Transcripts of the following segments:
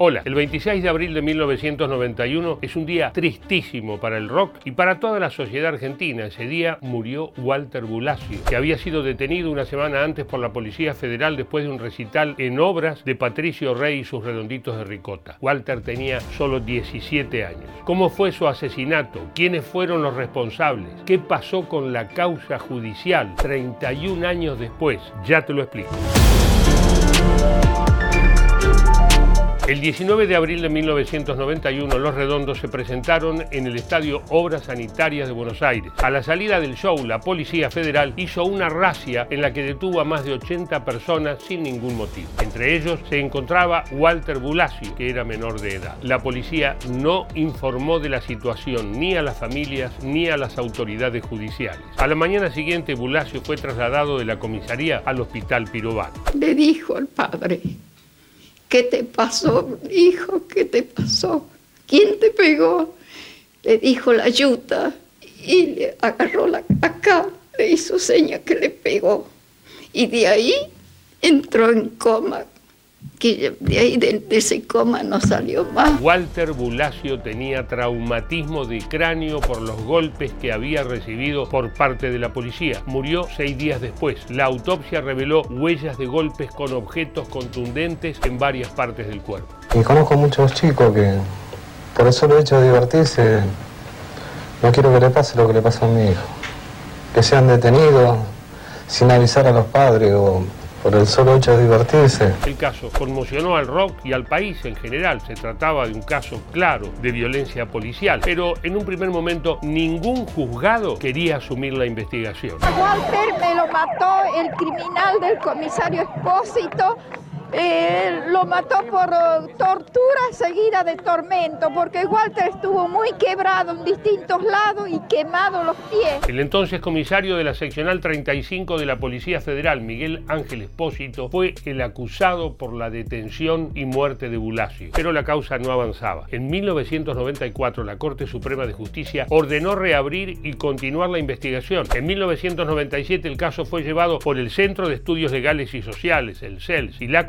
Hola, el 26 de abril de 1991 es un día tristísimo para el rock y para toda la sociedad argentina. Ese día murió Walter Bulacio, que había sido detenido una semana antes por la Policía Federal después de un recital en obras de Patricio Rey y sus redonditos de ricota. Walter tenía solo 17 años. ¿Cómo fue su asesinato? ¿Quiénes fueron los responsables? ¿Qué pasó con la causa judicial 31 años después? Ya te lo explico. El 19 de abril de 1991, Los Redondos se presentaron en el Estadio Obras Sanitarias de Buenos Aires. A la salida del show, la Policía Federal hizo una racia en la que detuvo a más de 80 personas sin ningún motivo. Entre ellos se encontraba Walter Bulacio, que era menor de edad. La policía no informó de la situación ni a las familias ni a las autoridades judiciales. A la mañana siguiente, Bulacio fue trasladado de la comisaría al Hospital Pirobán. Le dijo al padre, ¿Qué te pasó, hijo? ¿Qué te pasó? ¿Quién te pegó? Le dijo la yuta y le agarró la acá, le hizo seña que le pegó. Y de ahí entró en coma, que de ahí de, ese coma no salió más. Walter Bulacio tenía traumatismo de cráneo por los golpes que había recibido por parte de la policía. Murió seis días después. La autopsia reveló huellas de golpes con objetos contundentes en varias partes del cuerpo. Y conozco muchos chicos que por eso lo he hecho divertirse, no quiero que le pase lo que le pasa a mi hijo. Que sean detenidos sin avisar a los padres o por el solo hecho de divertirse. El caso conmocionó al rock y al país en general. Se trataba de un caso claro de violencia policial, pero en un primer momento ningún juzgado quería asumir la investigación. Walter me lo mató el criminal del comisario Espósito eh, lo mató por eh, tortura seguida de tormento, porque Walter estuvo muy quebrado en distintos lados y quemado los pies. El entonces comisario de la seccional 35 de la Policía Federal, Miguel Ángel Espósito, fue el acusado por la detención y muerte de Bulacio, pero la causa no avanzaba. En 1994 la Corte Suprema de Justicia ordenó reabrir y continuar la investigación. En 1997 el caso fue llevado por el Centro de Estudios Legales y Sociales, el CELS, y la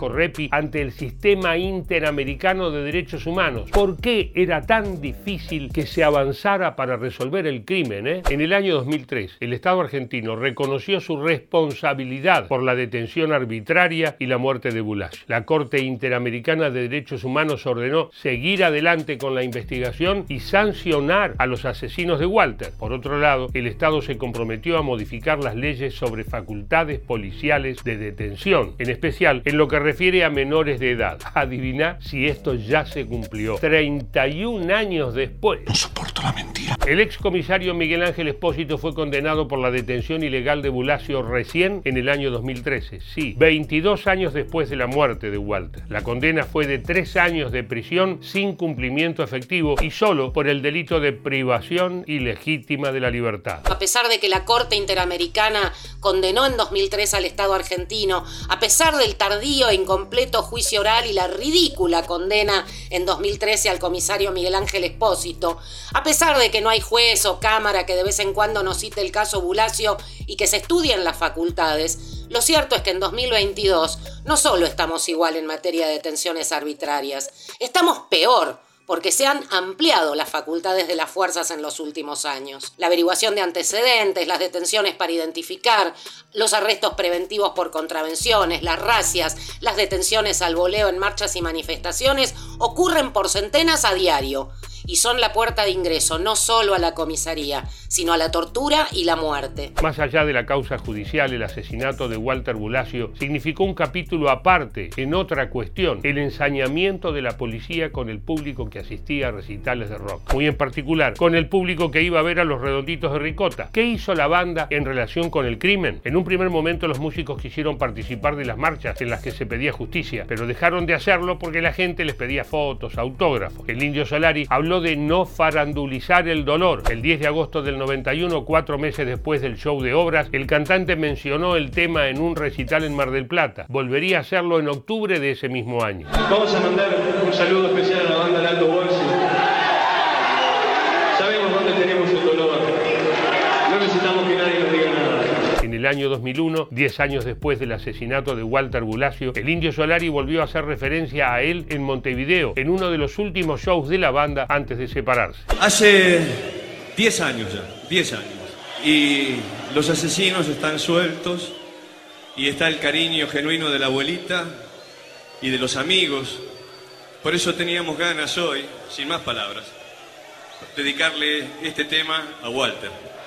Ante el sistema interamericano de derechos humanos. ¿Por qué era tan difícil que se avanzara para resolver el crimen? Eh? En el año 2003, el Estado argentino reconoció su responsabilidad por la detención arbitraria y la muerte de Bulash. La Corte Interamericana de Derechos Humanos ordenó seguir adelante con la investigación y sancionar a los asesinos de Walter. Por otro lado, el Estado se comprometió a modificar las leyes sobre facultades policiales de detención, en especial en lo que refiere refiere a menores de edad. Adivina si esto ya se cumplió. 31 años después. No soporto la mentira. El excomisario Miguel Ángel Espósito fue condenado por la detención ilegal de Bulacio recién en el año 2013. Sí, 22 años después de la muerte de Walter. La condena fue de 3 años de prisión sin cumplimiento efectivo y solo por el delito de privación ilegítima de la libertad. A pesar de que la Corte Interamericana condenó en 2003 al Estado argentino, a pesar del tardío e completo juicio oral y la ridícula condena en 2013 al comisario Miguel Ángel Espósito, a pesar de que no hay juez o cámara que de vez en cuando nos cite el caso Bulacio y que se estudien las facultades, lo cierto es que en 2022 no solo estamos igual en materia de detenciones arbitrarias, estamos peor porque se han ampliado las facultades de las fuerzas en los últimos años. La averiguación de antecedentes, las detenciones para identificar, los arrestos preventivos por contravenciones, las racias, las detenciones al voleo en marchas y manifestaciones ocurren por centenas a diario y son la puerta de ingreso no solo a la comisaría, sino a la tortura y la muerte. Más allá de la causa judicial, el asesinato de Walter Bulacio significó un capítulo aparte en otra cuestión, el ensañamiento de la policía con el público que asistía a recitales de rock, muy en particular con el público que iba a ver a los redonditos de Ricota. ¿Qué hizo la banda en relación con el crimen? En un primer momento los músicos quisieron participar de las marchas en las que se pedía justicia, pero dejaron de hacerlo porque la gente les pedía fotos, autógrafos. El indio Solari habló de no farandulizar el dolor. El 10 de agosto del 91, cuatro meses después del show de obras, el cantante mencionó el tema en un recital en Mar del Plata. Volvería a hacerlo en octubre de ese mismo año. Vamos a mandar un saludo especial a la banda Bolsi. Sabemos dónde tenemos el dolor. No necesitamos que nadie nos diga nada. En el año 2001, 10 años después del asesinato de Walter Bulacio, el Indio Solari volvió a hacer referencia a él en Montevideo, en uno de los últimos shows de la banda antes de separarse. Hace 10 años ya, 10 años. Y los asesinos están sueltos y está el cariño genuino de la abuelita y de los amigos. Por eso teníamos ganas hoy, sin más palabras, dedicarle este tema a Walter.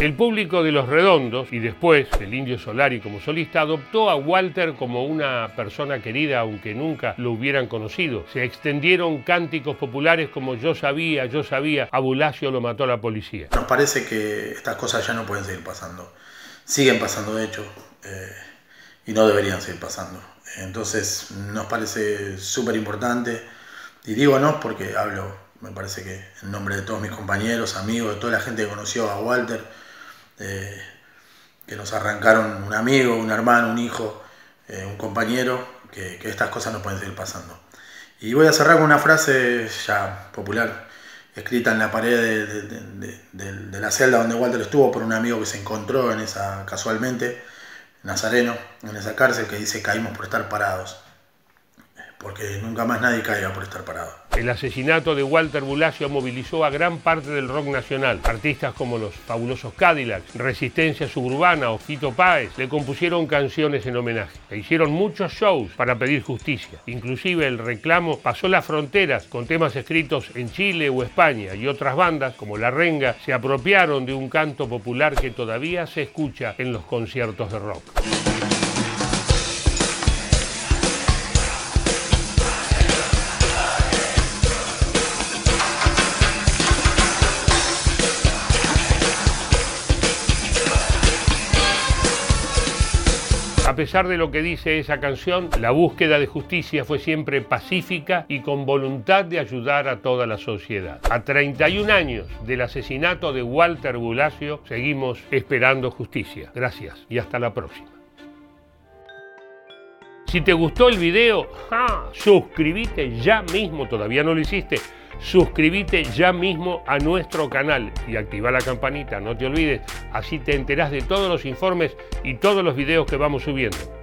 El público de Los Redondos y después el Indio Solari como solista adoptó a Walter como una persona querida aunque nunca lo hubieran conocido. Se extendieron cánticos populares como Yo sabía, yo sabía, a lo mató la policía. Nos parece que estas cosas ya no pueden seguir pasando. Siguen pasando de hecho eh, y no deberían seguir pasando. Entonces nos parece súper importante y digo no porque hablo, me parece que en nombre de todos mis compañeros, amigos, de toda la gente que conoció a Walter, eh, que nos arrancaron un amigo, un hermano, un hijo, eh, un compañero, que, estas cosas no pueden seguir pasando. Y voy a cerrar con una frase ya popular, escrita en la pared de, la celda donde Walter estuvo por un amigo que se encontró en esa, casualmente, Nazareno, en esa cárcel, que dice caímos por estar parados porque nunca más nadie caiga por estar parado. El asesinato de Walter Bulacio movilizó a gran parte del rock nacional. Artistas como los fabulosos Cadillacs, Resistencia Suburbana o Fito Páez le compusieron canciones en homenaje. E hicieron muchos shows para pedir justicia. Inclusive el reclamo pasó las fronteras con temas escritos en Chile o España y otras bandas como La Renga se apropiaron de un canto popular que todavía se escucha en los conciertos de rock. Pesar de lo que dice esa canción, la búsqueda de justicia fue siempre pacífica y con voluntad de ayudar a toda la sociedad. A 31 años del asesinato de Walter Bulacio, seguimos esperando justicia. Gracias y hasta la próxima. Si te gustó el video, suscríbete ya mismo, todavía no lo hiciste suscríbete ya mismo a nuestro canal y activa la campanita, no te olvides, así te enterás de todos los informes y todos los videos que vamos subiendo.